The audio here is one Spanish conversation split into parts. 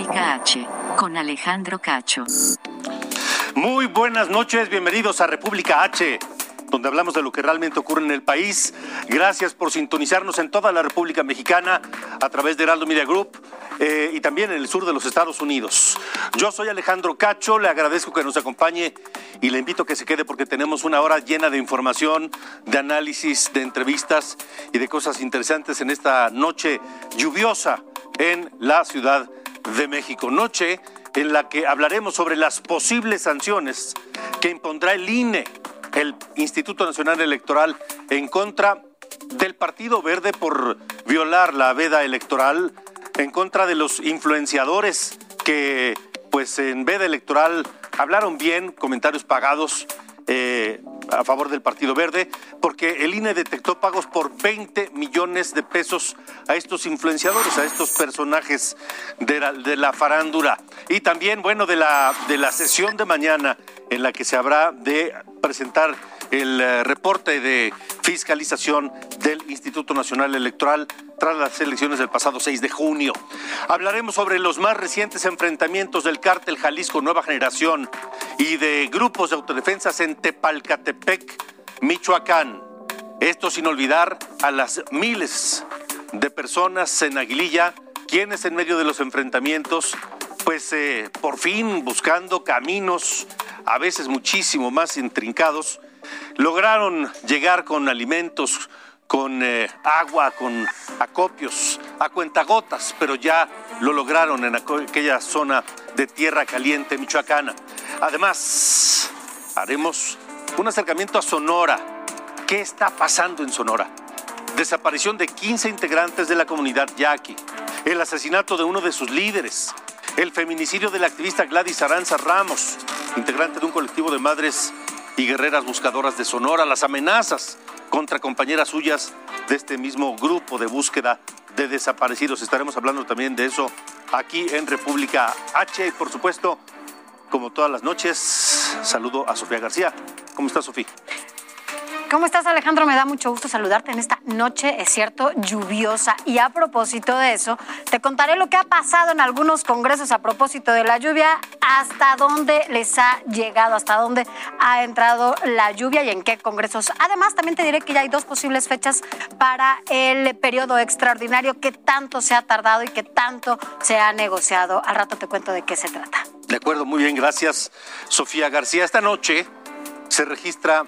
República H, con Alejandro Cacho. Muy buenas noches, bienvenidos a República H, donde hablamos de lo que realmente ocurre en el país. Gracias por sintonizarnos en toda la República Mexicana a través de Heraldo Media Group eh, y también en el sur de los Estados Unidos. Yo soy Alejandro Cacho, le agradezco que nos acompañe y le invito a que se quede porque tenemos una hora llena de información, de análisis, de entrevistas y de cosas interesantes en esta noche lluviosa en la Ciudad de México. Noche en la que hablaremos sobre las posibles sanciones que impondrá el INE, el Instituto Nacional Electoral, en contra del Partido Verde por violar la veda electoral, en contra de los influenciadores que, pues en veda electoral, hablaron bien, comentarios pagados. Eh, a favor del Partido Verde, porque el INE detectó pagos por 20 millones de pesos a estos influenciadores, a estos personajes de la, farándula. Y también, bueno, de la, de la sesión de mañana en la que se habrá de presentar el eh, reporte de fiscalización del Instituto Nacional Electoral tras las elecciones del pasado 6 de junio. Hablaremos sobre los más recientes enfrentamientos del cártel Jalisco Nueva Generación y de grupos de autodefensas en Tepalcatepec, Michoacán. Esto sin olvidar a las miles de personas en Aguililla, quienes en medio de los enfrentamientos, pues eh, por fin buscando caminos a veces muchísimo más intrincados, lograron llegar con alimentos, con eh, agua, con acopios, a cuentagotas, pero ya lo lograron en aquella zona de tierra caliente michoacana. Además, haremos un acercamiento a Sonora. ¿Qué está pasando en Sonora? Desaparición de 15 integrantes de la comunidad yaqui, el asesinato de uno de sus líderes, el feminicidio de la activista Gladys Aranza Ramos, integrante de un colectivo de madres y guerreras buscadoras de Sonora, las amenazas contra compañeras suyas de este mismo grupo de búsqueda de desaparecidos. Estaremos hablando también de eso aquí en República H y por supuesto, como todas las noches, saludo a Sofía García. ¿Cómo está Sofía? ¿Cómo estás, Alejandro? Me da mucho gusto saludarte en esta noche, es cierto, lluviosa. Y a propósito de eso, te contaré lo que ha pasado en algunos congresos a propósito de la lluvia, hasta dónde les ha llegado, hasta dónde ha entrado la lluvia y en qué congresos. Además, también te diré que ya hay dos posibles fechas para el periodo extraordinario que tanto se ha tardado y que tanto se ha negociado. Al rato te cuento de qué se trata. De acuerdo, muy bien, gracias, Sofía García. Esta noche se registra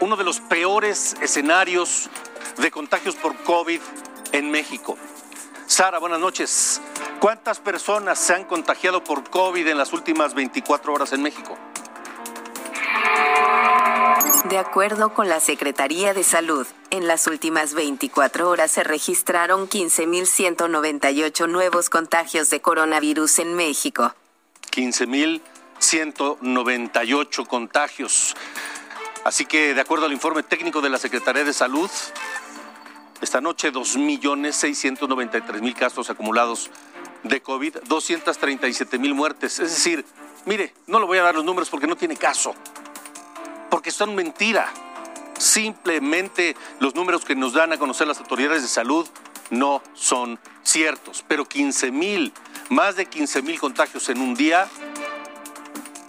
uno de los peores escenarios de contagios por COVID en México. Sara, buenas noches. ¿Cuántas personas se han contagiado por COVID en las últimas 24 horas en México? De acuerdo con la Secretaría de Salud, en las últimas 24 horas se registraron 15.198 nuevos contagios de coronavirus en México. 15.198 contagios. Así que, de acuerdo al informe técnico de la Secretaría de Salud, esta noche 2.693.000 casos acumulados de COVID, 237.000 muertes. Es decir, mire, no le voy a dar los números porque no tiene caso, porque son mentira. Simplemente los números que nos dan a conocer las autoridades de salud no son ciertos. Pero 15.000, más de 15.000 contagios en un día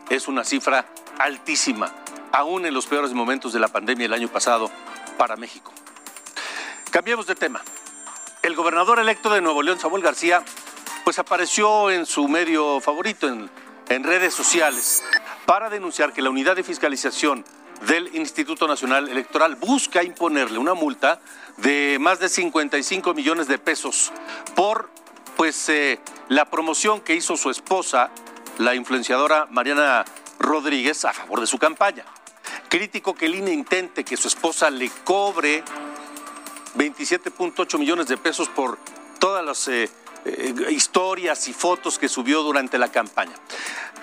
es una cifra altísima aún en los peores momentos de la pandemia el año pasado para México. Cambiemos de tema. El gobernador electo de Nuevo León, Samuel García, pues apareció en su medio favorito, en, redes sociales, para denunciar que la unidad de fiscalización del Instituto Nacional Electoral busca imponerle una multa de más de 55 millones de pesos por pues eh, la promoción que hizo su esposa, la influenciadora Mariana Rodríguez a favor de su campaña. Crítico que el INE intente que su esposa le cobre 27.8 millones de pesos por todas las eh, eh, historias y fotos que subió durante la campaña.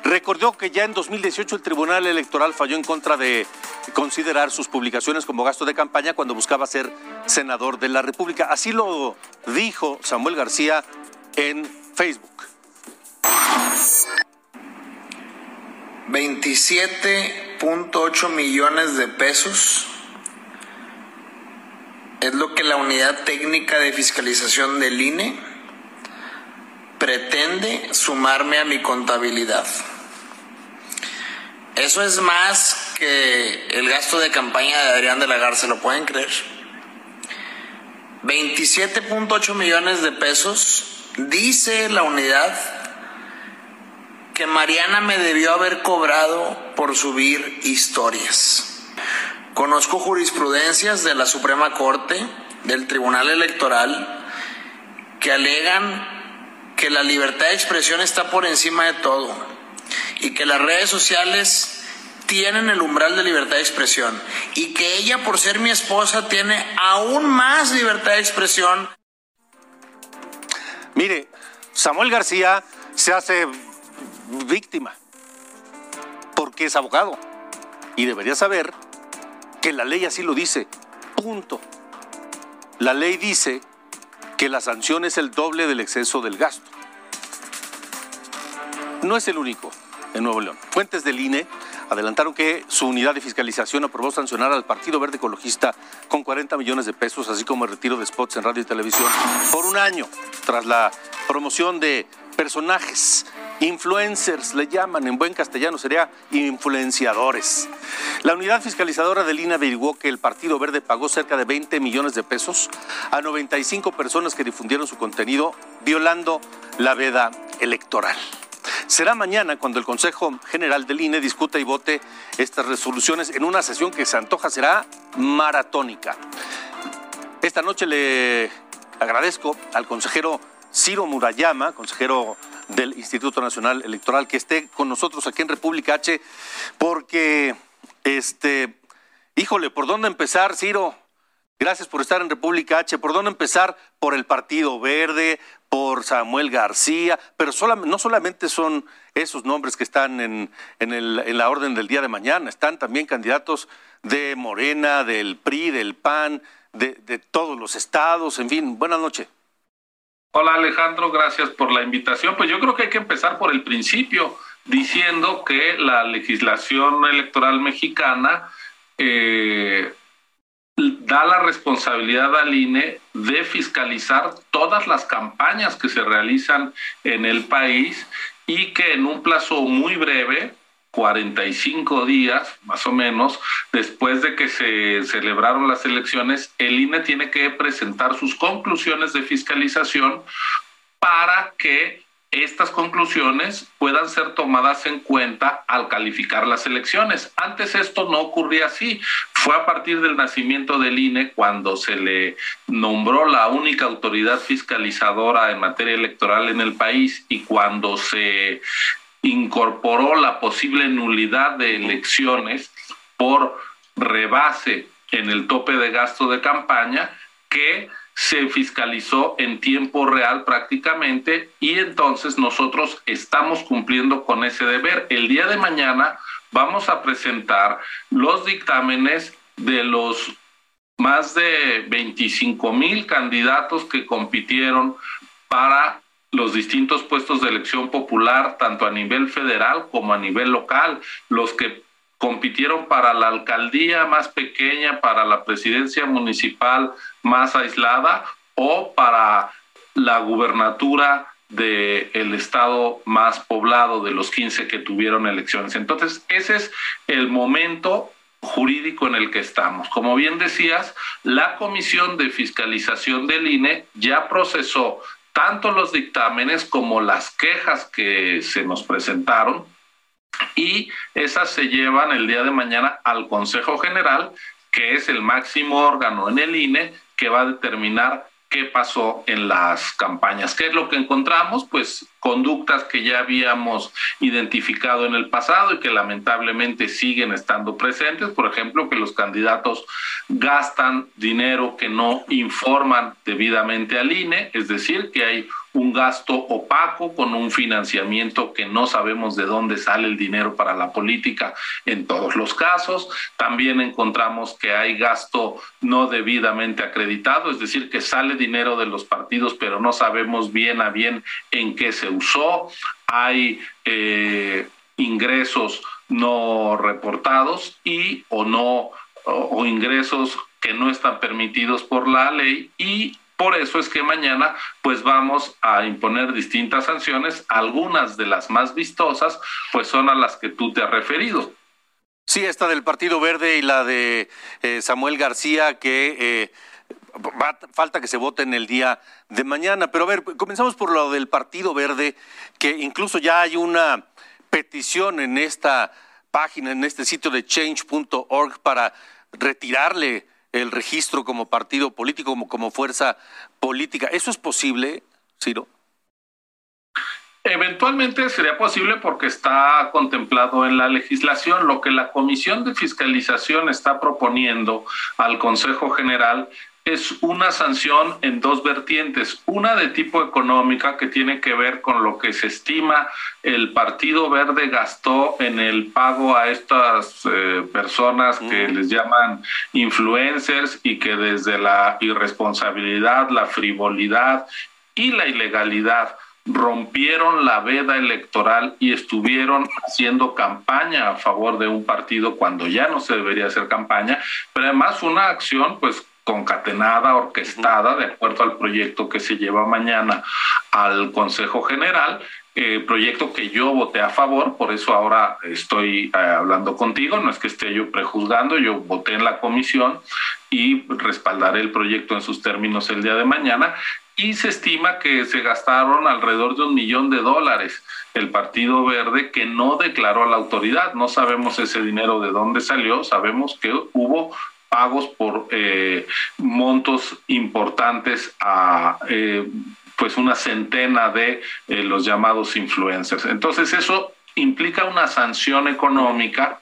Recordó que ya en 2018 el Tribunal Electoral falló en contra de considerar sus publicaciones como gasto de campaña cuando buscaba ser senador de la República. Así lo dijo Samuel García en Facebook. 27.8 millones de pesos es lo que la unidad técnica de fiscalización del INE pretende sumarme a mi contabilidad. Eso es más que el gasto de campaña de Adrián de la Garza, ¿lo pueden creer? 27.8 millones de pesos, dice la unidad que Mariana me debió haber cobrado por subir historias. Conozco jurisprudencias de la Suprema Corte, del Tribunal Electoral, que alegan que la libertad de expresión está por encima de todo y que las redes sociales tienen el umbral de libertad de expresión y que ella por ser mi esposa tiene aún más libertad de expresión. Mire, Samuel García se hace víctima porque es abogado y debería saber que la ley así lo dice. Punto. La ley dice que la sanción es el doble del exceso del gasto. No es el único en Nuevo León. Fuentes del INE adelantaron que su unidad de fiscalización aprobó sancionar al Partido Verde Ecologista con 40 millones de pesos, así como el retiro de spots en radio y televisión por un año, tras la promoción de personajes, influencers le llaman, en buen castellano sería influenciadores. La unidad fiscalizadora del INE averiguó que el Partido Verde pagó cerca de 20 millones de pesos a 95 personas que difundieron su contenido violando la veda electoral. Será mañana cuando el Consejo General del INE discuta y vote estas resoluciones en una sesión que se antoja será maratónica. Esta noche le agradezco al consejero Ciro Murayama, consejero del Instituto Nacional Electoral, que esté con nosotros aquí en República H, porque, este, híjole, ¿por dónde empezar, Ciro? Gracias por estar en República H. ¿Por dónde empezar? Por el Partido Verde, por Samuel García, pero no solamente son esos nombres que están en, la orden del día de mañana, están también candidatos de Morena, del PRI, del PAN, de, de todos los estados, en fin, buenas noches. Hola Alejandro, gracias por la invitación. Pues yo creo que hay que empezar por el principio, diciendo que la legislación electoral mexicana eh, da la responsabilidad al INE de fiscalizar todas las campañas que se realizan en el país y que en un plazo muy breve, 45 días más o menos, después de que se celebraron las elecciones, el INE tiene que presentar sus conclusiones de fiscalización para que estas conclusiones puedan ser tomadas en cuenta al calificar las elecciones. Antes esto no ocurría así. Fue a partir del nacimiento del INE cuando se le nombró la única autoridad fiscalizadora en materia electoral en el país y cuando se incorporó la posible nulidad de elecciones por rebase en el tope de gasto de campaña que se fiscalizó en tiempo real prácticamente y entonces nosotros estamos cumpliendo con ese deber. El día de mañana vamos a presentar los dictámenes de los más de 25 mil candidatos que compitieron para los distintos puestos de elección popular, tanto a nivel federal como a nivel local, los que compitieron para la alcaldía más pequeña, para la presidencia municipal más aislada o para la gubernatura del estado más poblado de los 15 que tuvieron elecciones. Entonces, ese es el momento jurídico en el que estamos. Como bien decías, la Comisión de Fiscalización del INE ya procesó tanto los dictámenes como las quejas que se nos presentaron y esas se llevan el día de mañana al Consejo General, que es el máximo órgano en el INE que va a determinar qué pasó en las campañas. ¿Qué es lo que encontramos? Pues conductas que ya habíamos identificado en el pasado y que lamentablemente siguen estando presentes. Por ejemplo, que los candidatos gastan dinero que no informan debidamente al INE, es decir, que hay un gasto opaco con un financiamiento que no sabemos de dónde sale el dinero para la política en todos los casos. También encontramos que hay gasto no debidamente acreditado, es decir, que sale dinero de los partidos, pero no sabemos bien a bien en qué se usó. Hay eh, ingresos no reportados y o no o ingresos que no están permitidos por la ley y por eso es que mañana pues vamos a imponer distintas sanciones, algunas de las más vistosas pues son a las que tú te has referido. Sí, esta del Partido Verde y la de eh, Samuel García que eh, falta que se vote en el día de mañana. Pero a ver, comenzamos por lo del Partido Verde, que incluso ya hay una petición en esta página, en este sitio de change.org para retirarle el registro como partido político, como, como fuerza política. ¿Eso es posible, Ciro? Eventualmente sería posible porque está contemplado en la legislación. Lo que la Comisión de Fiscalización está proponiendo al Consejo General es una sanción en dos vertientes. Una de tipo económica que tiene que ver con lo que se estima el Partido Verde gastó en el pago a estas eh, personas que les llaman influencers y que desde la irresponsabilidad, la frivolidad y la ilegalidad rompieron la veda electoral y estuvieron haciendo campaña a favor de un partido cuando ya no se debería hacer campaña, pero además una acción pues concatenada, orquestada, de acuerdo al proyecto que se lleva mañana al Consejo General, eh, proyecto que yo voté a favor, por eso ahora estoy eh, hablando contigo, no es que esté yo prejuzgando, yo voté en la comisión y respaldaré el proyecto en sus términos el día de mañana y se estima que se gastaron alrededor de un millón de dólares el Partido Verde que no declaró a la autoridad. No sabemos ese dinero de dónde salió, sabemos que hubo pagos por eh, montos importantes a eh, pues una centena de eh, los llamados influencers. Entonces eso implica una sanción económica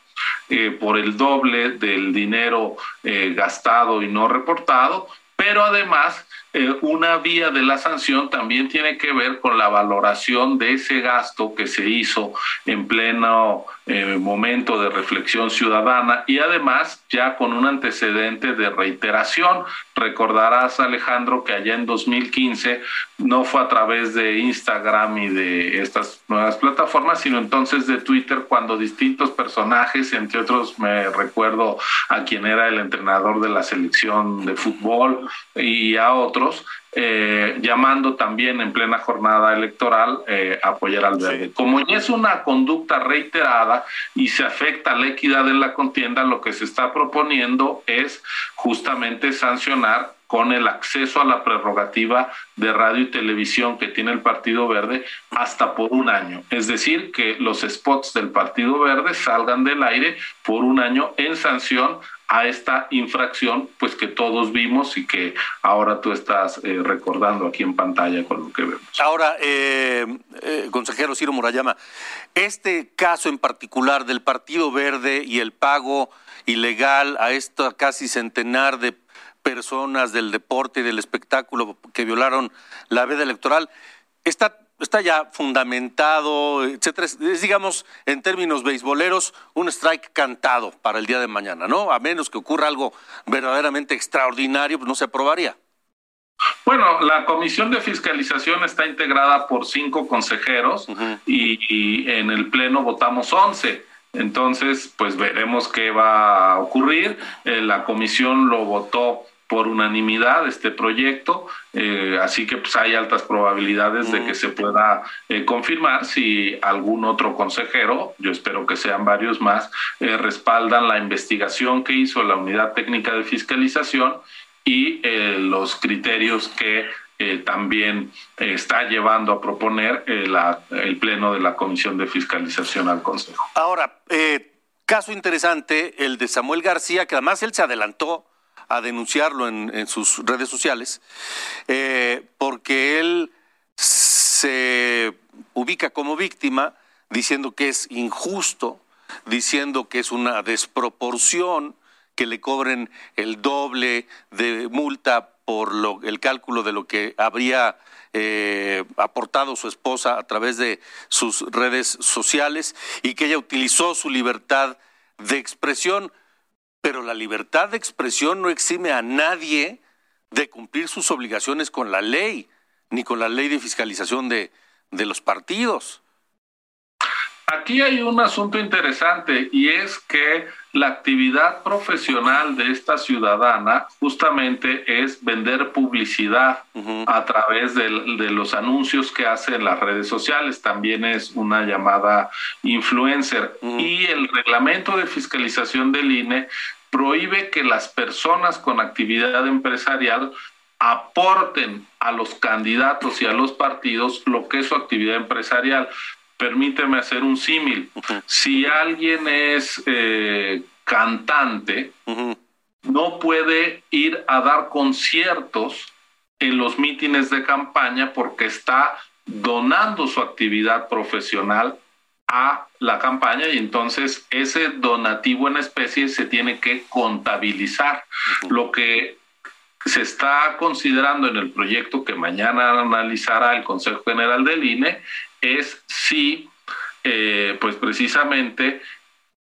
por el doble del dinero gastado y no reportado, pero además eh, una vía de la sanción también tiene que ver con la valoración de ese gasto que se hizo en pleno eh, momento de reflexión ciudadana y además ya con un antecedente de reiteración. Recordarás, Alejandro, que allá en 2015 no fue a través de Instagram y de estas nuevas plataformas, sino entonces de Twitter cuando distintos personajes, entre otros me recuerdo a quien era el entrenador de la selección de fútbol y a otros, eh, llamando también en plena jornada electoral eh, a apoyar al verde. Como ya es una conducta reiterada y se afecta la equidad de la contienda, lo que se está proponiendo es justamente sancionar con el acceso a la prerrogativa de radio y televisión que tiene el Partido Verde hasta por un año. Es decir, que los spots del Partido Verde salgan del aire por un año en sanción a esta infracción, pues que todos vimos y que ahora tú estás eh, recordando aquí en pantalla con lo que vemos. Ahora, eh, eh, consejero Ciro Murayama, este caso en particular del Partido Verde y el pago ilegal a esta casi centenar de personas del deporte y del espectáculo que violaron la veda electoral, está está ya fundamentado, etcétera. Es, digamos, en términos beisboleros, un strike cantado para el día de mañana, ¿no? A menos que ocurra algo verdaderamente extraordinario, pues no se aprobaría. Bueno, la comisión de fiscalización está integrada por cinco consejeros y, en el pleno votamos once. Entonces, pues veremos qué va a ocurrir. Eh, la comisión lo votó por unanimidad este proyecto, eh, así que pues hay altas probabilidades de que se pueda eh, confirmar si algún otro consejero, yo espero que sean varios más, eh, respaldan la investigación que hizo la Unidad Técnica de Fiscalización y los criterios que también está llevando a proponer el Pleno de la Comisión de Fiscalización al Consejo. Ahora, caso interesante, el de Samuel García, que además él se adelantó a denunciarlo en, sus redes sociales, eh, porque él se ubica como víctima diciendo que es injusto, diciendo que es una desproporción que le cobren el doble de multa por lo, el cálculo de lo que habría eh, aportado su esposa a través de sus redes sociales y que ella utilizó su libertad de expresión. Pero la libertad de expresión no exime a nadie de cumplir sus obligaciones con la ley, ni con la ley de fiscalización de, de los partidos. Aquí hay un asunto interesante y es que la actividad profesional de esta ciudadana justamente es vender publicidad a través de, los anuncios que hace en las redes sociales. También es una llamada influencer. Y el reglamento de fiscalización del INE prohíbe que las personas con actividad empresarial aporten a los candidatos y a los partidos lo que es su actividad empresarial. Permíteme hacer un símil. Si alguien es eh, cantante, no puede ir a dar conciertos en los mítines de campaña porque está donando su actividad profesional a la campaña y entonces ese donativo en especie se tiene que contabilizar. Lo que se está considerando en el proyecto que mañana analizará el Consejo General del INE es si, eh, pues precisamente,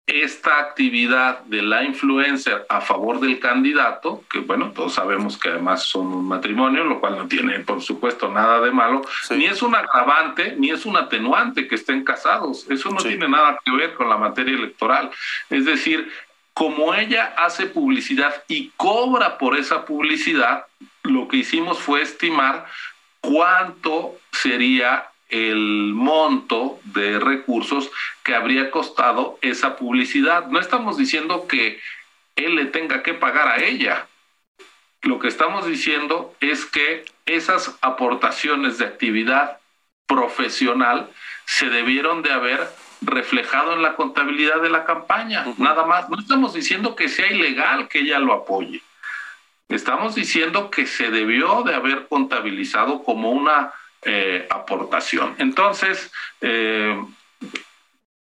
esta actividad de la influencer a favor del candidato, que bueno, todos sabemos que además son un matrimonio, lo cual no tiene, por supuesto, nada de malo, ni es un agravante, ni es un atenuante que estén casados. Eso no tiene nada que ver con la materia electoral. Es decir, como ella hace publicidad y cobra por esa publicidad, lo que hicimos fue estimar cuánto sería el monto de recursos que habría costado esa publicidad. No estamos diciendo que él le tenga que pagar a ella. Lo que estamos diciendo es que esas aportaciones de actividad profesional se debieron de haber reflejado en la contabilidad de la campaña, nada más. No estamos diciendo que sea ilegal que ella lo apoye. Estamos diciendo que se debió de haber contabilizado como una eh, aportación. Entonces, eh,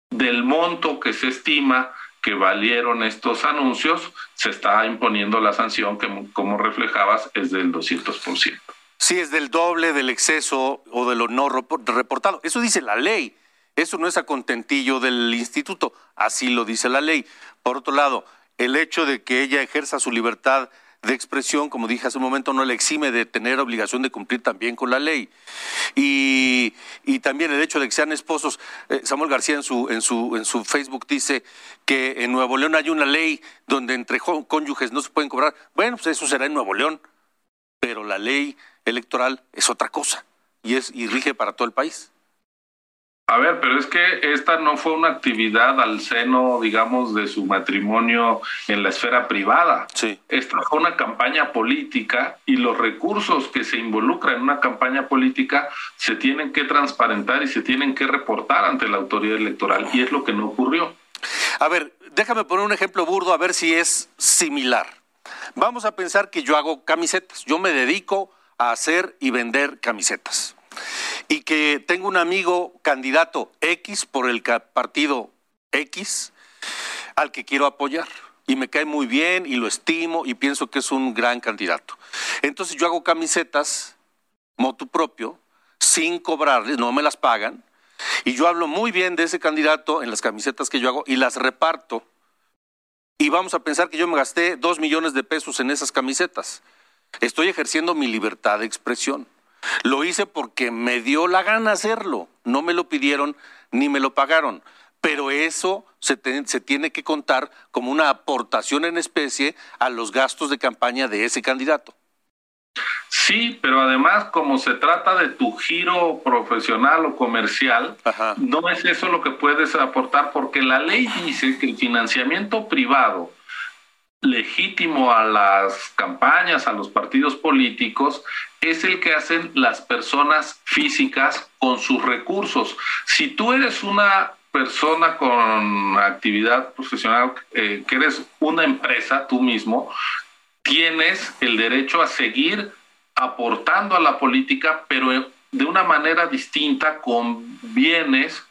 del monto que se estima que valieron estos anuncios, se está imponiendo la sanción que, como reflejabas, es del 200%. Sí, es del doble del exceso o de lo no reportado. Eso dice la ley. Eso no es a contentillo del instituto. Así lo dice la ley. Por otro lado, el hecho de que ella ejerza su libertad de expresión, como dije hace un momento, no le exime de tener obligación de cumplir también con la ley. Y, también el hecho de que sean esposos, eh, Samuel García en su, en, su, en su Facebook dice que en Nuevo León hay una ley donde entre cónyuges no se pueden cobrar. Bueno, pues eso será en Nuevo León, pero la ley electoral es otra cosa y, es, y rige para todo el país. A ver, pero es que esta no fue una actividad al seno, digamos, de su matrimonio en la esfera privada. Sí. Esta fue una campaña política y los recursos que se involucran en una campaña política se tienen que transparentar y se tienen que reportar ante la autoridad electoral y es lo que no ocurrió. A ver, déjame poner un ejemplo burdo a ver si es similar. Vamos a pensar que yo hago camisetas. Yo me dedico a hacer y vender camisetas y que tengo un amigo candidato X por el partido X al que quiero apoyar y me cae muy bien y lo estimo y pienso que es un gran candidato. Entonces yo hago camisetas motu propio sin cobrarles, no me las pagan y yo hablo muy bien de ese candidato en las camisetas que yo hago y las reparto. Y vamos a pensar que yo me gasté dos millones de pesos en esas camisetas. Estoy ejerciendo mi libertad de expresión. Lo hice porque me dio la gana hacerlo. No me lo pidieron ni me lo pagaron. Pero eso se, tiene que contar como una aportación en especie a los gastos de campaña de ese candidato. Sí, pero además como se trata de tu giro profesional o comercial, no es eso lo que puedes aportar porque la ley dice que el financiamiento privado legítimo a las campañas, a los partidos políticos, es el que hacen las personas físicas con sus recursos. Si tú eres una persona con actividad profesional, eh, que eres una empresa tú mismo, tienes el derecho a seguir aportando a la política, pero de una manera distinta con bienes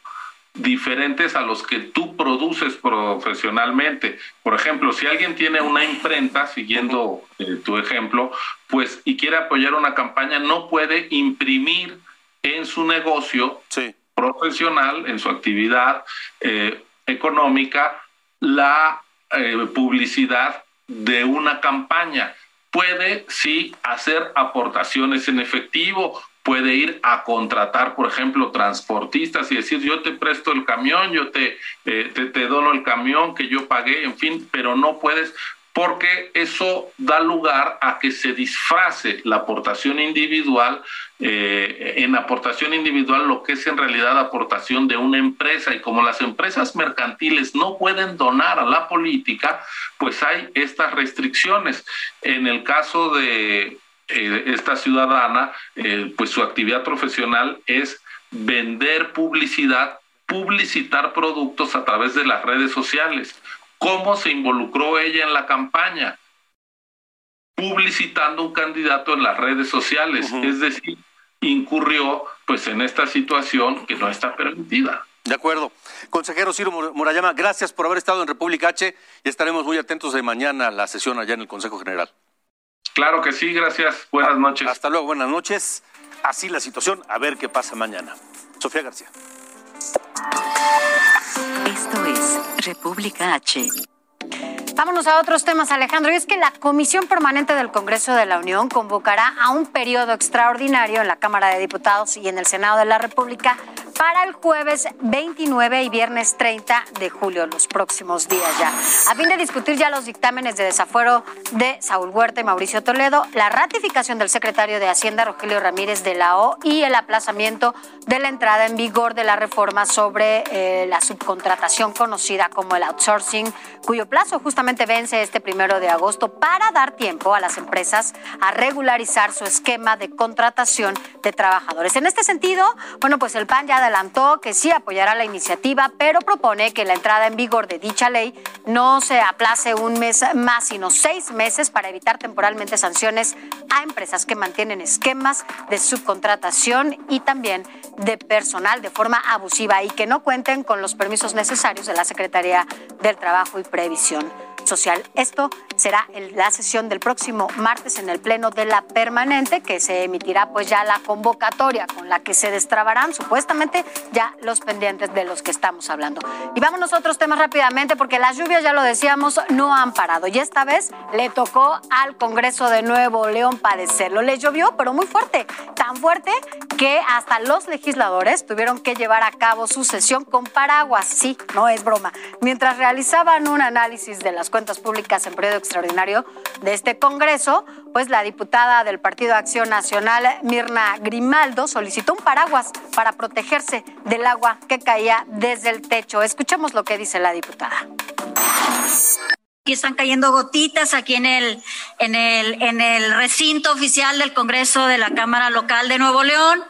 diferentes a los que tú produces profesionalmente. Por ejemplo, si alguien tiene una imprenta, siguiendo eh, tu ejemplo, pues y quiere apoyar una campaña, no puede imprimir en su negocio profesional, en su actividad eh, económica, la eh, publicidad de una campaña. Puede sí hacer aportaciones en efectivo, puede ir a contratar, por ejemplo, transportistas y decir, yo te presto el camión, yo te, eh, te, te, el camión que yo pagué, en fin, pero no puedes porque eso da lugar a que se disfrace la aportación individual, eh, en aportación individual lo que es en realidad aportación de una empresa. Y como las empresas mercantiles no pueden donar a la política, pues hay estas restricciones. En el caso de eh, esta ciudadana, eh, pues su actividad profesional es vender publicidad, publicitar productos a través de las redes sociales cómo se involucró ella en la campaña, publicitando un candidato en las redes sociales, es decir, incurrió pues en esta situación que no está permitida. De acuerdo. Consejero Ciro Murayama, gracias por haber estado en República H y estaremos muy atentos de mañana a la sesión allá en el Consejo General. Claro que sí, gracias. Buenas noches. Hasta luego, buenas noches. Así la situación, a ver qué pasa mañana. Sofía García. Esto es República H. Vámonos a otros temas, Alejandro. Y es que la Comisión Permanente del Congreso de la Unión convocará a un periodo extraordinario en la Cámara de Diputados y en el Senado de la República para el jueves 29 y viernes 30 de julio, los próximos días ya, a fin de discutir ya los dictámenes de desafuero de Saúl Huerta y Mauricio Toledo, la ratificación del secretario de Hacienda, Rogelio Ramírez de la O, y el aplazamiento de la entrada en vigor de la reforma sobre eh, la subcontratación conocida como el outsourcing, cuyo plazo justamente vence este primero de agosto para dar tiempo a las empresas a regularizar su esquema de contratación de trabajadores. En este sentido, bueno, pues el PAN ya adelantó que sí apoyará la iniciativa, pero propone que la entrada en vigor de dicha ley no se aplace un mes más, sino seis meses para evitar temporalmente sanciones a empresas que mantienen esquemas de subcontratación y también de personal de forma abusiva y que no cuenten con los permisos necesarios de la Secretaría del Trabajo y Previsión social. Esto será la sesión del próximo martes en el Pleno de la Permanente, que se emitirá pues ya la convocatoria con la que se destrabarán supuestamente ya los pendientes de los que estamos hablando. Y vámonos a otros temas rápidamente, porque las lluvias, ya lo decíamos, no han parado. Y esta vez le tocó al Congreso de Nuevo León padecerlo. Le llovió, pero muy fuerte, tan fuerte que hasta los legisladores tuvieron que llevar a cabo su sesión con paraguas. Sí, no es broma. Mientras realizaban un análisis de las cuentas públicas en periodo extraordinario de este Congreso, pues la diputada del Partido Acción Nacional, Mirna Grimaldo, solicitó un paraguas para protegerse del agua que caía desde el techo. Escuchemos lo que dice la diputada. Aquí están cayendo gotitas aquí en el, en el, en el recinto oficial del Congreso de la Cámara Local de Nuevo León.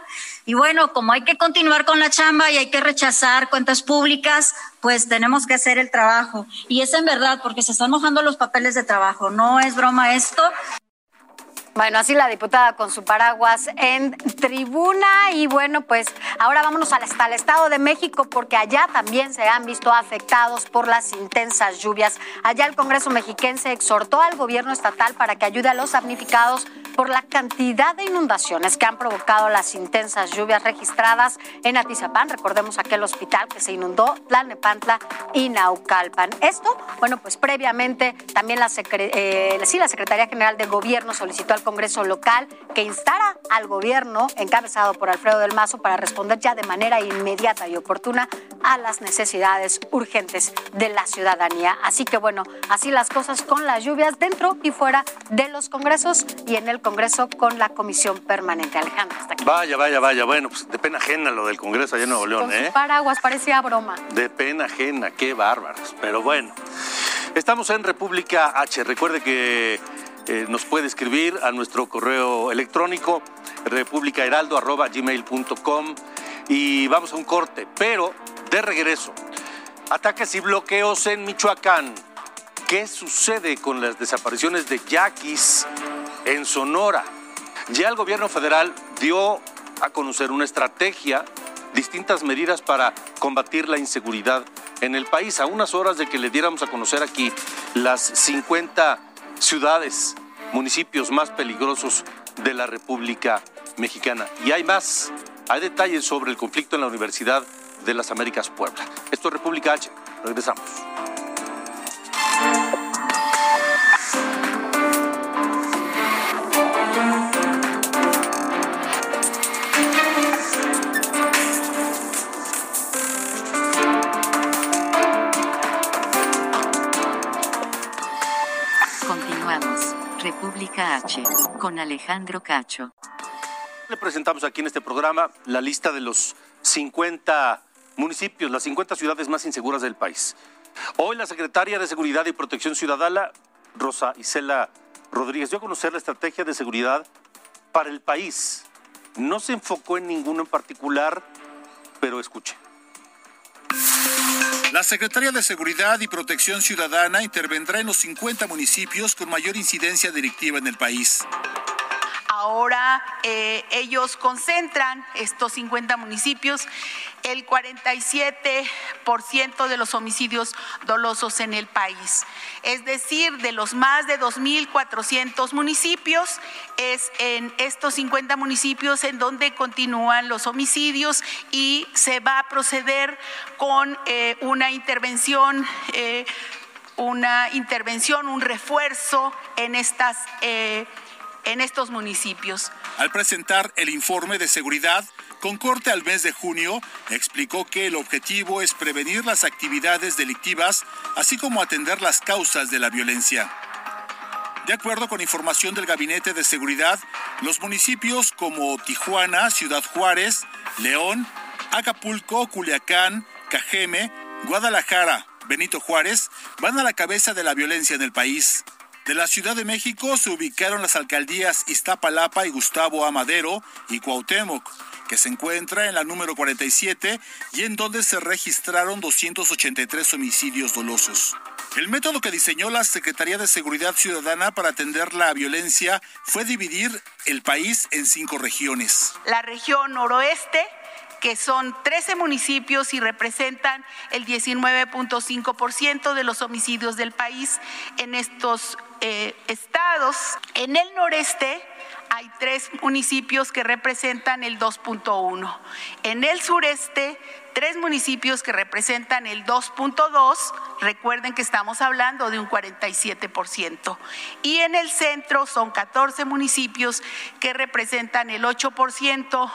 Y bueno, como hay que continuar con la chamba y hay que rechazar cuentas públicas, pues tenemos que hacer el trabajo. Y es en verdad, porque se están mojando los papeles de trabajo. No es broma esto. Bueno, así la diputada con su paraguas en tribuna y bueno, pues ahora vámonos hasta el Estado de México porque allá también se han visto afectados por las intensas lluvias. Allá el Congreso mexiquense exhortó al gobierno estatal para que ayude a los damnificados por la cantidad de inundaciones que han provocado las intensas lluvias registradas en Atizapán. Recordemos aquel hospital que se inundó, Tlalnepantla y Naucalpan. Esto, bueno, pues previamente también la, eh, sí, la Secretaría General de Gobierno solicitó al Congreso local que instara al gobierno, encabezado por Alfredo del Mazo, para responder ya de manera inmediata y oportuna a las necesidades urgentes de la ciudadanía. Así que bueno, así las cosas con las lluvias dentro y fuera de los congresos y en el Congreso con la Comisión Permanente. Alejandro, hasta aquí. Vaya, vaya, vaya. Bueno, pues de pena ajena lo del Congreso allá en Nuevo León, con ¿eh? paraguas parecía broma. De pena ajena, qué bárbaros. Pero bueno, estamos en República H. Recuerde que eh, nos puede escribir a nuestro correo electrónico republicaheraldo.gmail.com y vamos a un corte, pero de regreso. Ataques y bloqueos en Michoacán. ¿Qué sucede con las desapariciones de yaquis en Sonora? Ya el gobierno federal dio a conocer una estrategia, distintas medidas para combatir la inseguridad en el país, a unas horas de que le diéramos a conocer aquí las 50 ciudades, municipios más peligrosos de la República Mexicana. Y hay más, hay detalles sobre el conflicto en la Universidad de las Américas Puebla. Esto es República H. Regresamos. República H, con Alejandro Cacho. Le presentamos aquí en este programa la lista de los 50 municipios, las 50 ciudades más inseguras del país. Hoy la secretaria de Seguridad y Protección Ciudadana, Rosa Isela Rodríguez, dio a conocer la estrategia de seguridad para el país. No se enfocó en ninguno en particular, pero escuche. La Secretaría de Seguridad y Protección Ciudadana intervendrá en los 50 municipios con mayor incidencia delictiva en el país. Ahora eh, ellos concentran estos 50 municipios el 47% de los homicidios dolosos en el país. Es decir, de los más de 2.400 municipios, es en estos 50 municipios en donde continúan los homicidios y se va a proceder con eh, una intervención. Eh, una intervención, un refuerzo en estas en estos municipios. Al presentar el informe de seguridad con corte al mes de junio, explicó que el objetivo es prevenir las actividades delictivas, así como atender las causas de la violencia. De acuerdo con información del Gabinete de Seguridad, los municipios como Tijuana, Ciudad Juárez, León, Acapulco, Culiacán, Cajeme, Guadalajara, Benito Juárez van a la cabeza de la violencia en el país. De la Ciudad de México se ubicaron las alcaldías Iztapalapa y Gustavo Amadero y Cuauhtémoc, que se encuentra en la número 47 y en donde se registraron 283 homicidios dolosos. El método que diseñó la Secretaría de Seguridad Ciudadana para atender la violencia fue dividir el país en cinco regiones. La región noroeste que son 13 municipios y representan el 19.5% de los homicidios del país en estos eh, estados. En el noreste hay tres municipios que representan el 2.1. En el sureste, tres municipios que representan el 2.2. Recuerden que estamos hablando de un 47%. Y en el centro son 14 municipios que representan el 8%.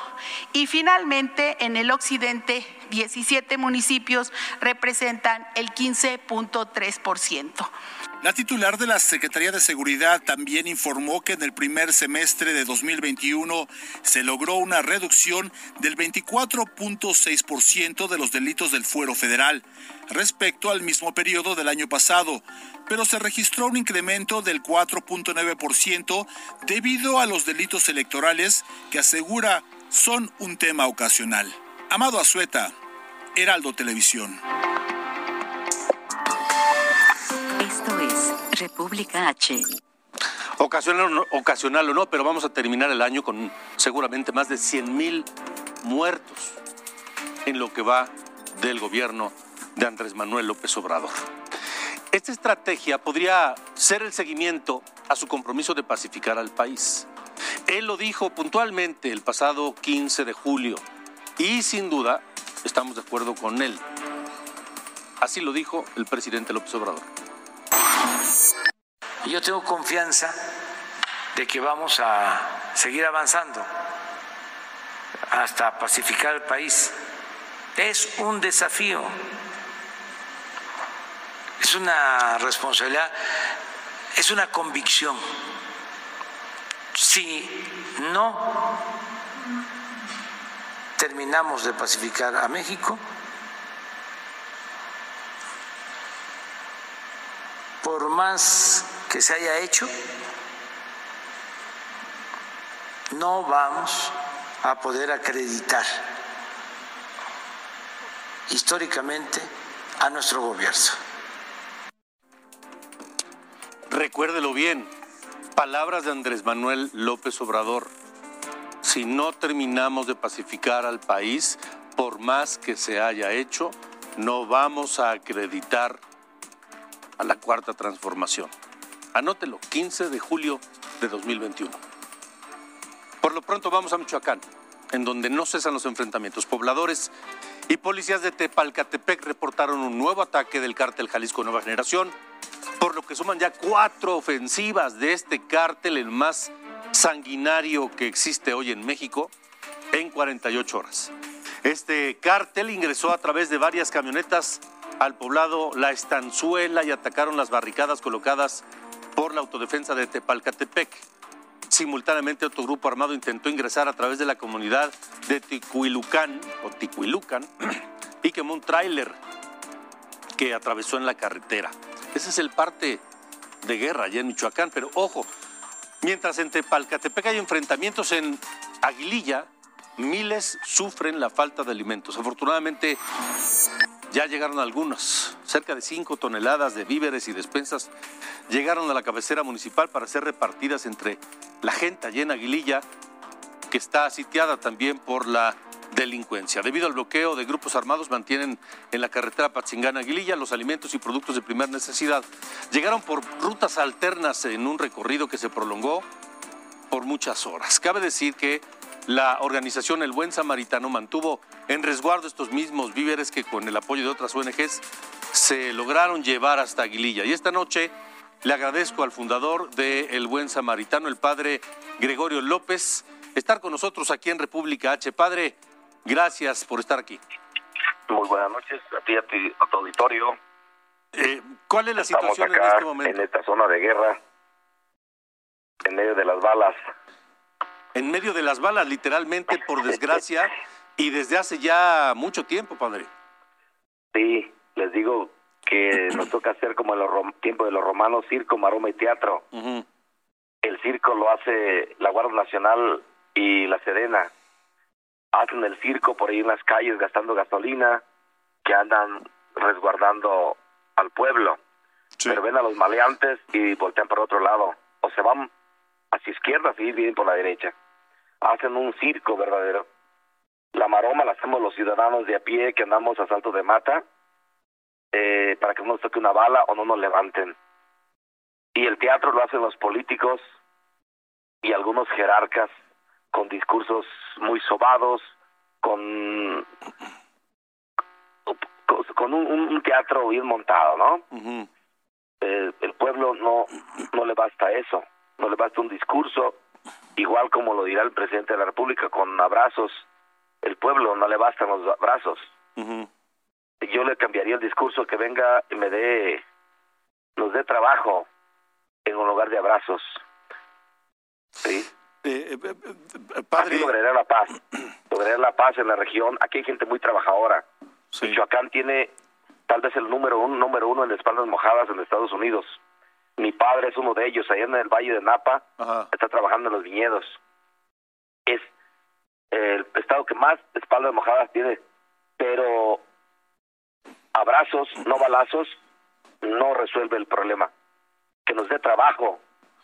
Y finalmente, en el occidente, 17 municipios representan el 15.3%. La titular de la Secretaría de Seguridad también informó que en el primer semestre de 2021 se logró una reducción del 24.6% de los delitos del fuero federal respecto al mismo periodo del año pasado, pero se registró un incremento del 4.9% debido a los delitos electorales que asegura son un tema ocasional. Amado Azueta, Heraldo Televisión. Esto es República H. Ocasional, ocasional o no, pero vamos a terminar el año con seguramente más de 100 mil muertos en lo que va del gobierno de Andrés Manuel López Obrador. Esta estrategia podría ser el seguimiento a su compromiso de pacificar al país. Él lo dijo puntualmente el pasado 15 de julio y sin duda estamos de acuerdo con él. Así lo dijo el presidente López Obrador. Yo tengo confianza de que vamos a seguir avanzando hasta pacificar el país. Es un desafío, es una responsabilidad, es una convicción. Si no terminamos de pacificar a México, por más que se haya hecho, no vamos a poder acreditar históricamente a nuestro gobierno. recuérdelo bien, palabras de Andrés Manuel López Obrador. Si no terminamos de pacificar al país, por más que se haya hecho, no vamos a acreditar a la cuarta transformación. Anótelo, 15 de julio de 2021. Por lo pronto vamos a Michoacán, en donde no cesan los enfrentamientos. Pobladores y policías de Tepalcatepec reportaron un nuevo ataque del cártel Jalisco Nueva Generación, por lo que suman ya cuatro ofensivas de este cártel, el más sanguinario que existe hoy en México, en 48 horas. Este cártel ingresó a través de varias camionetas al poblado La Estanzuela y atacaron las barricadas colocadas por la autodefensa de Tepalcatepec. Simultáneamente otro grupo armado intentó ingresar a través de la comunidad de Ticuilucán o Ticuilucan y quemó un tráiler que atravesó en la carretera. Ese es el parte de guerra allá en Michoacán, pero ojo, mientras en Tepalcatepec hay enfrentamientos en Aguililla, miles sufren la falta de alimentos. Afortunadamente ya llegaron algunos, cerca de 5 toneladas de víveres y despensas llegaron a la cabecera municipal para ser repartidas entre la gente allá en Aguililla, que está sitiada también por la delincuencia. Debido al bloqueo de grupos armados, mantienen en la carretera Patzingán-Aguililla los alimentos y productos de primera necesidad. Llegaron por rutas alternas en un recorrido que se prolongó por muchas horas. Cabe decir que la organización El Buen Samaritano mantuvo en resguardo estos mismos víveres que con el apoyo de otras ONGs se lograron llevar hasta Aguililla. Y esta noche le agradezco al fundador de El Buen Samaritano, el padre Gregorio López, estar con nosotros aquí en República H. Padre, gracias por estar aquí. Muy buenas noches a ti, a, tu auditorio. Eh, ¿Cuál es la situación en este momento? En esta zona de guerra, en medio de las balas en medio de las balas, literalmente, por desgracia, y desde hace ya mucho tiempo, padre. Sí, les digo que nos toca hacer como en los tiempos de los romanos, circo, maroma y teatro. El circo lo hace la Guardia Nacional y la Sedena. Hacen el circo por ahí en las calles gastando gasolina, que andan resguardando al pueblo. Pero ven a los maleantes y voltean por otro lado. O se van hacia izquierda, y vienen por la derecha hacen un circo verdadero. La maroma la hacemos los ciudadanos de a pie que andamos a salto de mata eh, para que no nos toque una bala o no nos levanten. Y el teatro lo hacen los políticos y algunos jerarcas con discursos muy sobados, con con un, teatro bien montado, ¿no? Eh, el pueblo no no le basta eso, no le basta un discurso, igual como lo dirá el presidente de la República, con abrazos. El pueblo no le bastan los abrazos. Yo le cambiaría el discurso que venga y me dé, nos dé trabajo en un lugar de abrazos. ¿Sí? Eh, eh, eh, padre... lograría la paz. Lograría la paz en la región. Aquí hay gente muy trabajadora. Michoacán tiene tal vez el número uno, número uno en espaldas mojadas en Estados Unidos. Mi padre es uno de ellos, allá en el Valle de Napa, está trabajando en los viñedos. Es el estado que más espaldas mojadas tiene, pero abrazos, no balazos, no resuelve el problema. Que nos dé trabajo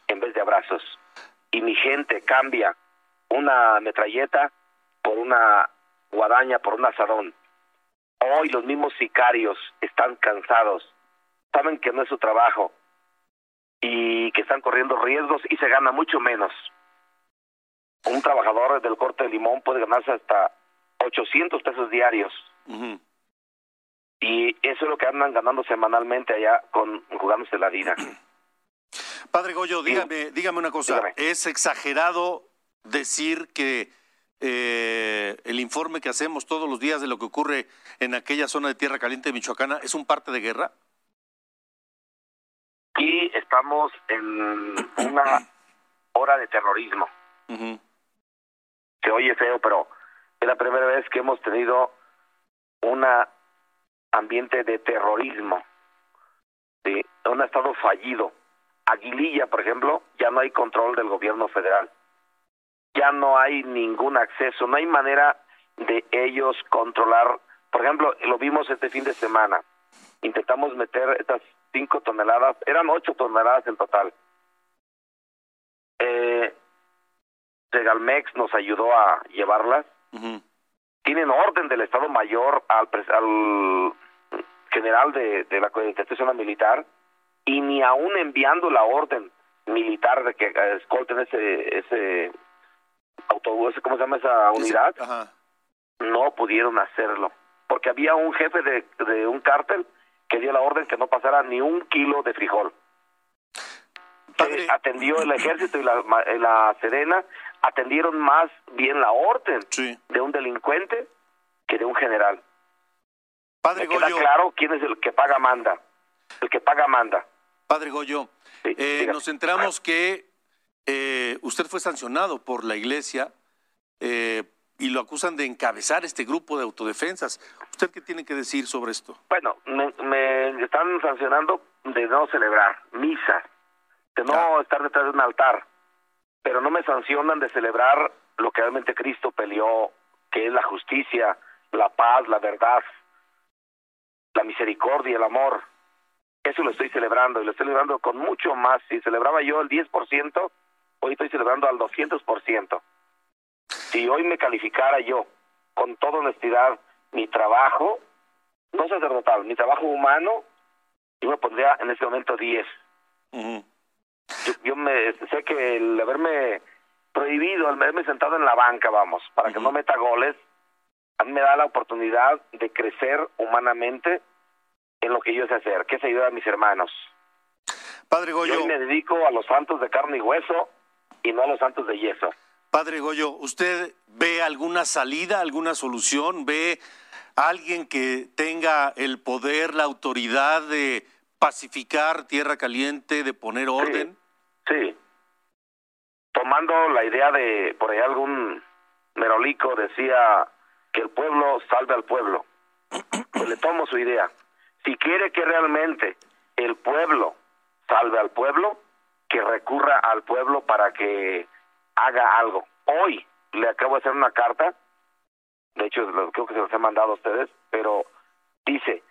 en vez de abrazos. Y mi gente cambia una metralleta por una guadaña, por un asadón. Hoy los mismos sicarios están cansados, saben que no es su trabajo, y que están corriendo riesgos y se gana mucho menos. Un trabajador del corte de limón puede ganarse hasta 800 pesos diarios. Y eso es lo que andan ganando semanalmente allá con jugándose la vida. Padre Goyo, dígame, dígame una cosa. ¿Es exagerado decir que eh, el informe que hacemos todos los días de lo que ocurre en aquella zona de Tierra Caliente de Michoacana es un parte de guerra? y estamos en una hora de terrorismo. Se oye feo, pero es la primera vez que hemos tenido un ambiente de terrorismo, de un estado fallido. Aguililla, por ejemplo, ya no hay control del gobierno federal. Ya no hay ningún acceso, no hay manera de ellos controlar. Por ejemplo, lo vimos este fin de semana. Intentamos meter estas cinco toneladas, eran ocho toneladas en total. Eh, Segalmex nos ayudó a llevarlas. Tienen orden del Estado Mayor al, al general de, de la institución militar y ni aún enviando la orden militar de que escolten ese ese autobús, ¿cómo se llama esa unidad? No pudieron hacerlo porque había un jefe de, de un cártel que dio la orden que no pasara ni un kilo de frijol. atendió el ejército y la, la Serena atendieron más bien la orden de un delincuente que de un general. Padre Me queda claro quién es el que paga manda. El que paga manda. Padre Goyo, eh, nos enteramos que eh, usted fue sancionado por la iglesia eh, y lo acusan de encabezar este grupo de autodefensas. ¿Usted qué tiene que decir sobre esto? Bueno, me, están sancionando de no celebrar misa, de no estar detrás de un altar, pero no me sancionan de celebrar lo que realmente Cristo peleó, que es la justicia, la paz, la verdad, la misericordia, el amor. Eso lo estoy celebrando y lo estoy celebrando con mucho más. Si celebraba yo el 10%, hoy estoy celebrando al 200%. Si hoy me calificara yo con toda honestidad mi trabajo, no sacerdotal, mi trabajo humano, yo me pondría en ese momento 10. yo, me sé que el haberme prohibido, el haberme sentado en la banca, vamos, para que no meta goles, a mí me da la oportunidad de crecer humanamente en lo que yo sé hacer, que es ayudar a mis hermanos. Padre Goyo. Yo me dedico a los santos de carne y hueso y no a los santos de yeso. Padre Goyo, ¿usted ve alguna salida, alguna solución? ¿Ve alguien que tenga el poder, la autoridad de pacificar Tierra Caliente, de poner orden? Sí. Tomando la idea de, por ahí algún merolico decía que el pueblo salve al pueblo. Pues le tomo su idea. Si quiere que realmente el pueblo salve al pueblo, que recurra al pueblo para que haga algo. Hoy le acabo de hacer una carta, de hecho creo que se los he mandado a ustedes, pero dice,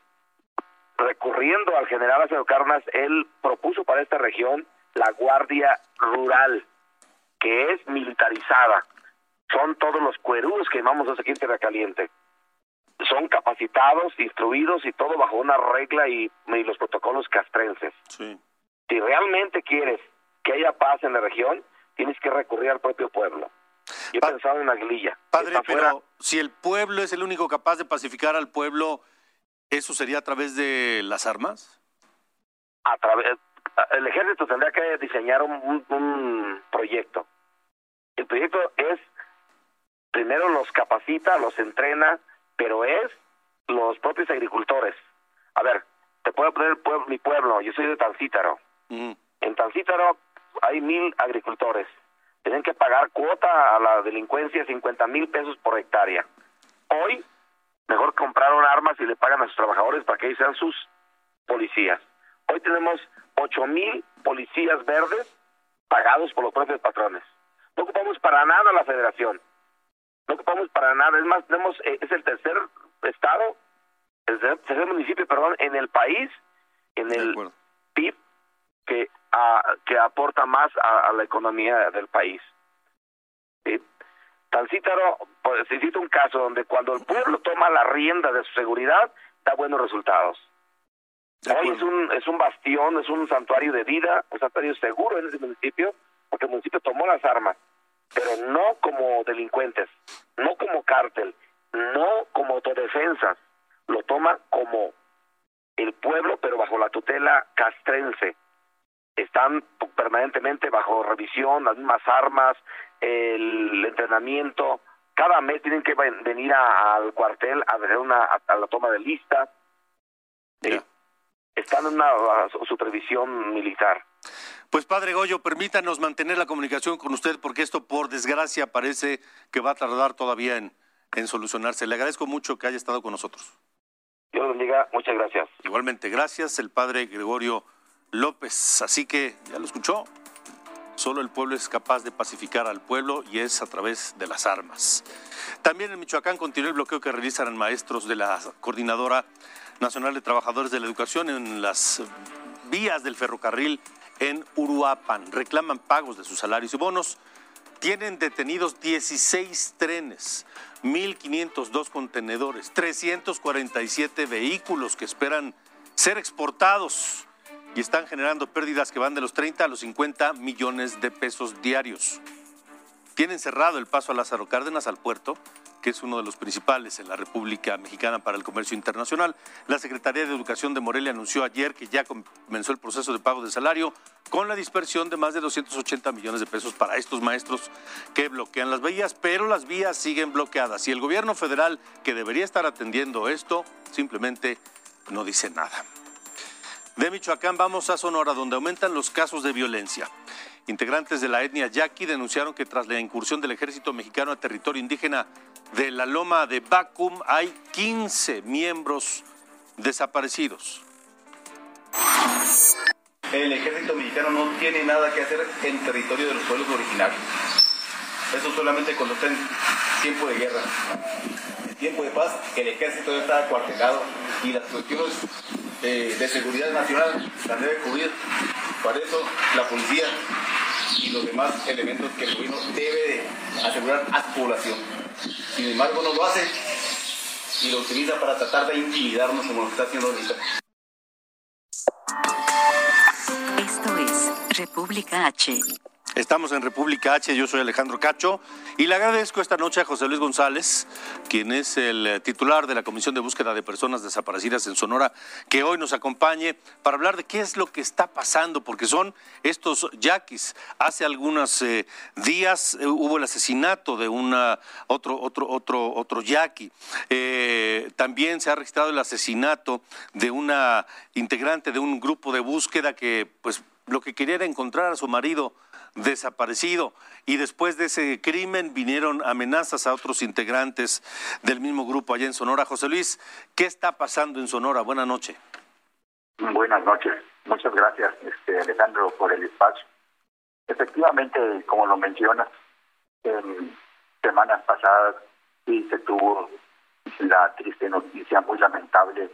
recurriendo al general Acero Carnas, él propuso para esta región la Guardia Rural, que es militarizada. Son todos los cuerudos que llamamos aquí en Tierra Caliente son capacitados, instruidos y todo bajo una regla y, los protocolos castrenses. Si realmente quieres que haya paz en la región, tienes que recurrir al propio pueblo. Yo he pensado en Aguililla. Padre, pero si el pueblo es el único capaz de pacificar al pueblo, ¿eso sería a través de las armas? A través, el ejército tendría que diseñar un proyecto. El proyecto es, primero los capacita, los entrena, pero es los propios agricultores. A ver, te puedo poner mi pueblo, yo soy de Tancítaro. En Tancítaro hay mil agricultores. Tienen que pagar cuota a la delincuencia 50 mil pesos por hectárea. Hoy, mejor compraron armas y le pagan a sus trabajadores para que ellos sean sus policías. Hoy tenemos 8 mil policías verdes pagados por los propios patrones. No ocupamos para nada la federación no ocupamos para nada. Es más, tenemos, eh, es el tercer estado, el tercer municipio, perdón, en el país, en el PIB, que, que aporta más a, la economía del país. ¿Sí? Tancítaro, pues, se cita un caso donde cuando el pueblo toma la rienda de su seguridad, da buenos resultados. Hoy es un, es un bastión, es un santuario de vida, un santuario seguro en ese municipio, porque el municipio tomó las armas pero no como delincuentes, no como cártel, no como autodefensa, lo toma como el pueblo, pero bajo la tutela castrense. Están permanentemente bajo revisión, las mismas armas, el entrenamiento. Cada mes tienen que venir al cuartel a hacer una a, la toma de lista. están en una supervisión militar. Pues padre Goyo, permítanos mantener la comunicación con usted porque esto por desgracia parece que va a tardar todavía en, en solucionarse. Le agradezco mucho que haya estado con nosotros. Dios bendiga, muchas gracias. Igualmente, gracias el padre Gregorio López. Así que, ya lo escuchó, solo el pueblo es capaz de pacificar al pueblo y es a través de las armas. También en Michoacán continúa el bloqueo que realizan maestros de la Coordinadora Nacional de Trabajadores de la Educación en las vías del ferrocarril en Uruapan. Reclaman pagos de sus salarios y bonos. Tienen detenidos 16 trenes, 1.502 contenedores, 347 vehículos que esperan ser exportados y están generando pérdidas que van de los 30 a los 50 millones de pesos diarios. Tienen cerrado el paso a Lázaro Cárdenas al puerto que es uno de los principales en la República Mexicana para el Comercio Internacional. La Secretaría de Educación de Morelia anunció ayer que ya comenzó el proceso de pago de salario con la dispersión de más de 280 millones de pesos para estos maestros que bloquean las vías, pero las vías siguen bloqueadas y el gobierno federal que debería estar atendiendo esto simplemente no dice nada. De Michoacán vamos a Sonora, donde aumentan los casos de violencia. Integrantes de la etnia yaqui denunciaron que tras la incursión del ejército mexicano a territorio indígena de la loma de Bacum hay 15 miembros desaparecidos. El ejército mexicano no tiene nada que hacer en territorio de los pueblos originarios. Eso solamente cuando está en tiempo de guerra. En tiempo de paz, el ejército ya está acuartelado y las cuestiones eh, de seguridad nacional las debe cubrir. Para eso la policía y los demás elementos que el gobierno debe asegurar a su población. Sin embargo, no lo hace y lo utiliza para tratar de intimidarnos como lo está haciendo ahorita. Esto es República H. Estamos en República H, yo soy Alejandro Cacho y le agradezco esta noche a José Luis González, quien es el eh, titular de la Comisión de Búsqueda de Personas Desaparecidas en Sonora, que hoy nos acompañe para hablar de qué es lo que está pasando, porque son estos yaquis. Hace algunos eh, días eh, hubo el asesinato de una, otro, otro, otro, otro yaqui. también se ha registrado el asesinato de una integrante de un grupo de búsqueda que pues lo que quería era encontrar a su marido desaparecido. Y después de ese crimen vinieron amenazas a otros integrantes del mismo grupo allá en Sonora. José Luis, ¿qué está pasando en Sonora? Buenas noches. Buenas noches. Muchas gracias, este, Alejandro, por el espacio. Efectivamente, como lo mencionas, en semanas pasadas sí se tuvo la triste noticia muy lamentable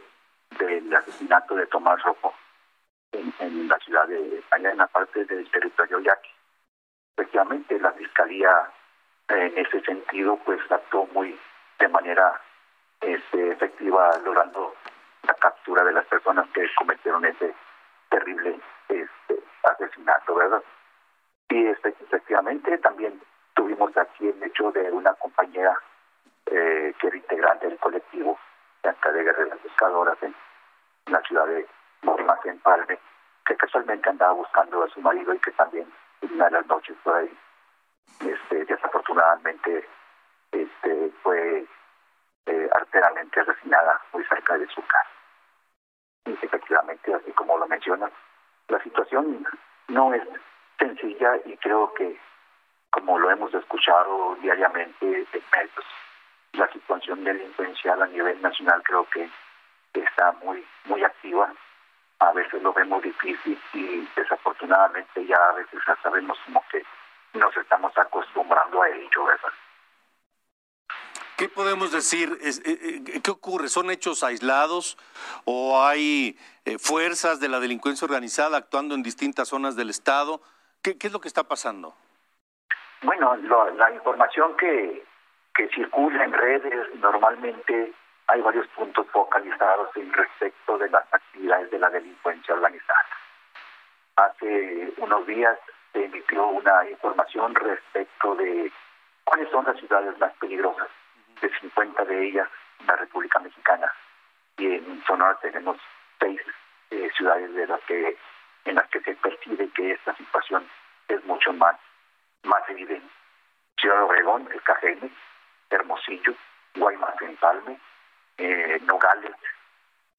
del asesinato de Tomás Rojo en, la ciudad de, allá en la parte del territorio yaqui efectivamente la fiscalía en ese sentido pues actuó muy de manera este, efectiva logrando la captura de las personas que cometieron ese terrible este, asesinato, ¿verdad? Y este, efectivamente también tuvimos aquí el hecho de una compañera eh, que era integrante del colectivo de Guerreras Pescadoras en, la ciudad de en Palme, que casualmente andaba buscando a su marido y que también una de las noches por ahí, este, desafortunadamente este, fue eh, arteramente asesinada muy cerca de su casa. Y efectivamente, así como lo menciona, la situación no es sencilla y creo que, como lo hemos escuchado diariamente en medios, la situación delincuencial a nivel nacional creo que está muy muy activa a veces lo vemos difícil y desafortunadamente ya a veces ya sabemos como que nos estamos acostumbrando a ello, ¿verdad? ¿Qué podemos decir? Eh, eh, ¿Qué ocurre? ¿Son hechos aislados o hay eh, fuerzas de la delincuencia organizada actuando en distintas zonas del Estado? ¿Qué, es lo que está pasando? Bueno, la información que, que circula en redes normalmente hay varios puntos focalizados en respecto de las actividades de la delincuencia organizada. Hace unos días se emitió una información respecto de cuáles son las ciudades más peligrosas, de 50 de ellas en la República Mexicana. Y en Sonora tenemos seis eh, ciudades de las que en las que se percibe que esta situación es mucho más, más evidente. Ciudad Obregón, El Cajeme, Hermosillo, Guaymas en Palme, eh, Nogales,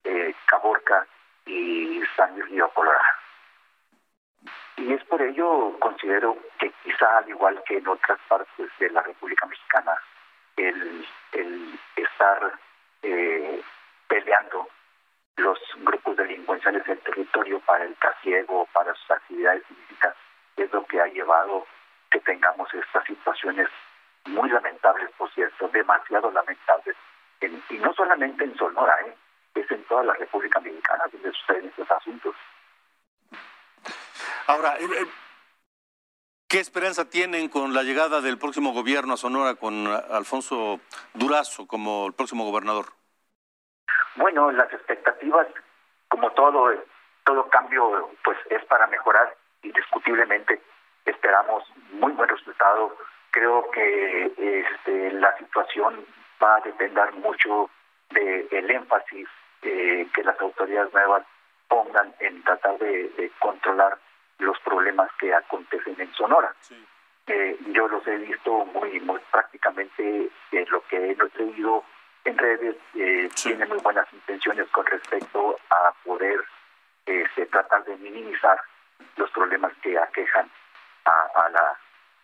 eh, Caborca y San Luis Río Colorado. Y es por ello considero que quizá al igual que en otras partes de la República Mexicana, el, estar eh, peleando los grupos delincuenciales del territorio para el trasiego, para sus actividades físicas, es lo que ha llevado que tengamos estas situaciones muy lamentables, por cierto, demasiado lamentables, y no solamente en Sonora, ¿eh? es en toda la República Mexicana donde suceden estos asuntos. Ahora, ¿qué esperanza tienen con la llegada del próximo gobierno a Sonora con Alfonso Durazo como el próximo gobernador? Bueno, las expectativas, como todo, todo cambio, pues es para mejorar indiscutiblemente. Esperamos muy buen resultado. Creo que este, la situación va a depender mucho del énfasis eh, que las autoridades nuevas pongan en tratar de, controlar los problemas que acontecen en Sonora. Eh, yo los he visto muy, muy prácticamente eh, lo que he leído en redes eh, tiene muy buenas intenciones con respecto a poder tratar de minimizar los problemas que aquejan a, la,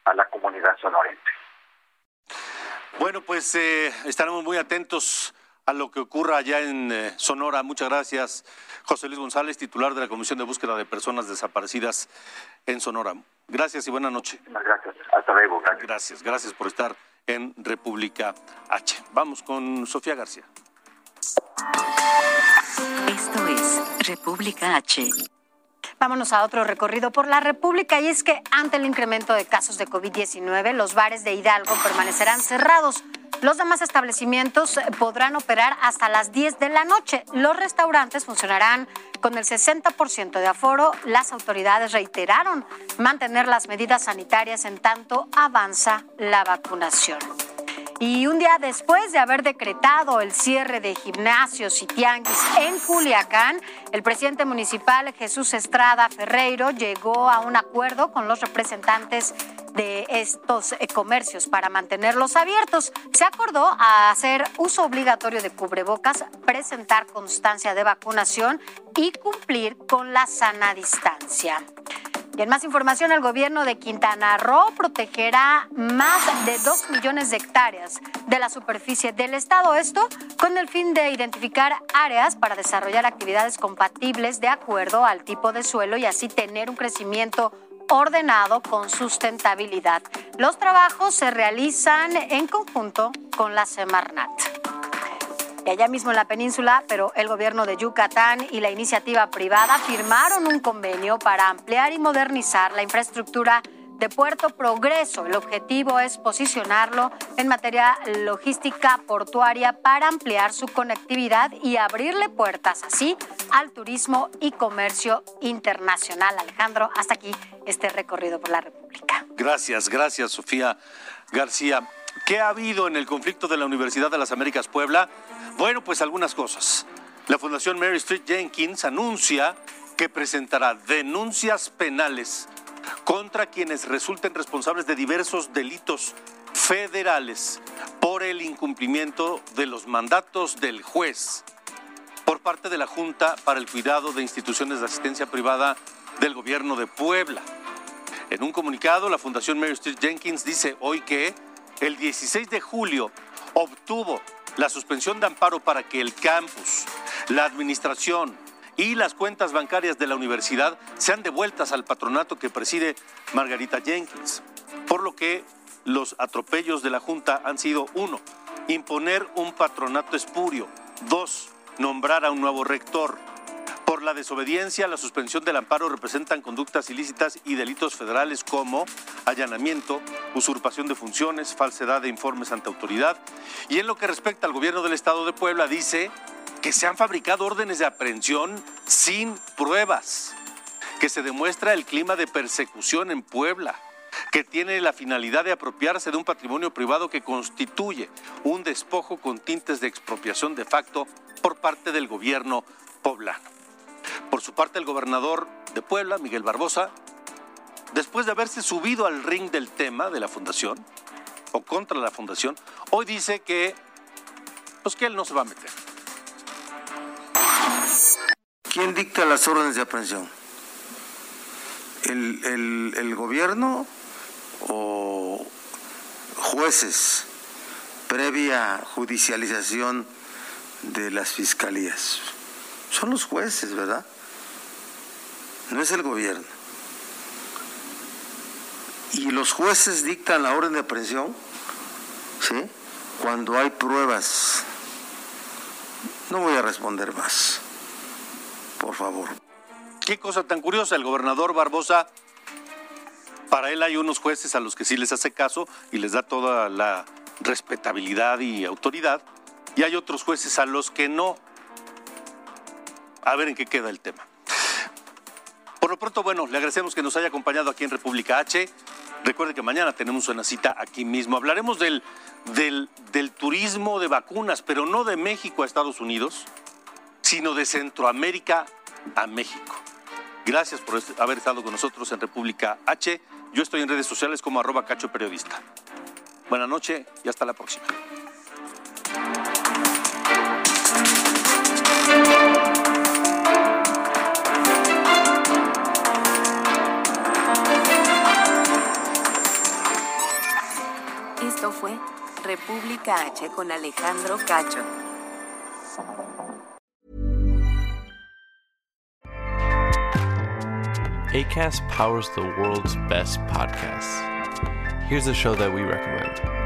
a la comunidad sonorense. Bueno, pues eh, estaremos muy atentos a lo que ocurra allá en eh, Sonora. Muchas gracias, José Luis González, titular de la Comisión de Búsqueda de Personas Desaparecidas en Sonora. Gracias y buena noche. Gracias. Hasta luego. Gracias, gracias por estar en República H. Vamos con Sofía García. Esto es República H. Vámonos a otro recorrido por la República y es que ante el incremento de casos de COVID-19, los bares de Hidalgo permanecerán cerrados. Los demás establecimientos podrán operar hasta las 10 de la noche. Los restaurantes funcionarán con el 60% de aforo. Las autoridades reiteraron mantener las medidas sanitarias en tanto avanza la vacunación. Y un día después de haber decretado el cierre de gimnasios y tianguis en Culiacán, el presidente municipal Jesús Estrada Ferreiro llegó a un acuerdo con los representantes de estos eh, comercios para mantenerlos abiertos. Se acordó a hacer uso obligatorio de cubrebocas, presentar constancia de vacunación y cumplir con la sana distancia. Y en más información, el gobierno de Quintana Roo protegerá más de 2 millones de hectáreas de la superficie del estado. Esto con el fin de identificar áreas para desarrollar actividades compatibles de acuerdo al tipo de suelo y así tener un crecimiento ordenado con sustentabilidad. Los trabajos se realizan en conjunto con la Semarnat allá mismo en la península, pero el gobierno de Yucatán y la iniciativa privada firmaron un convenio para ampliar y modernizar la infraestructura de Puerto Progreso. El objetivo es posicionarlo en materia logística portuaria para ampliar su conectividad y abrirle puertas así al turismo y comercio internacional. Alejandro, hasta aquí este recorrido por la República. Gracias, gracias Sofía García. ¿Qué ha habido en el conflicto de la Universidad de las Américas Puebla? Bueno, pues algunas cosas. La Fundación Mary Street Jenkins anuncia que presentará denuncias penales contra quienes resulten responsables de diversos delitos federales por el incumplimiento de los mandatos del juez por parte de la Junta para el Cuidado de Instituciones de Asistencia Privada del Gobierno de Puebla. En un comunicado, la Fundación Mary Street Jenkins dice hoy que el 16 de julio obtuvo la suspensión de amparo para que el campus, la administración y las cuentas bancarias de la universidad sean devueltas al patronato que preside Margarita Jenkins. Por lo que los atropellos de la Junta han sido uno, imponer un patronato espurio, dos, nombrar a un nuevo rector, por la desobediencia, la suspensión del amparo representan conductas ilícitas y delitos federales como allanamiento, usurpación de funciones, falsedad de informes ante autoridad. Y en lo que respecta al gobierno del estado de Puebla, dice que se han fabricado órdenes de aprehensión sin pruebas, que se demuestra el clima de persecución en Puebla que tiene la finalidad de apropiarse de un patrimonio privado que constituye un despojo con tintes de expropiación de facto por parte del gobierno poblano. Por su parte, el gobernador de Puebla, Miguel Barbosa, después de haberse subido al ring del tema de la fundación o contra la fundación, hoy dice que, pues que él no se va a meter. ¿Quién dicta las órdenes de aprehensión? ¿El, el gobierno o jueces previa judicialización de las fiscalías? Son los jueces, ¿verdad? No es el gobierno. Y los jueces dictan la orden de aprehensión, ¿sí? Cuando hay pruebas. No voy a responder más. Por favor. qué cosa tan curiosa, el gobernador Barbosa, para él hay unos jueces a los que sí les hace caso y les da toda la respetabilidad y autoridad, y hay otros jueces a los que no. A ver en qué queda el tema. Por lo pronto, bueno, le agradecemos que nos haya acompañado aquí en República H. Recuerde que mañana tenemos una cita aquí mismo. Hablaremos del, del, turismo de vacunas, pero no de México a Estados Unidos, sino de Centroamérica a México. Gracias por haber estado con nosotros en República H. Yo estoy en redes sociales como arroba cacho periodista. Buenas noches y hasta la próxima. Esto fue República H con Alejandro Cacho. ACAST powers the world's best podcasts. Here's a show that we recommend.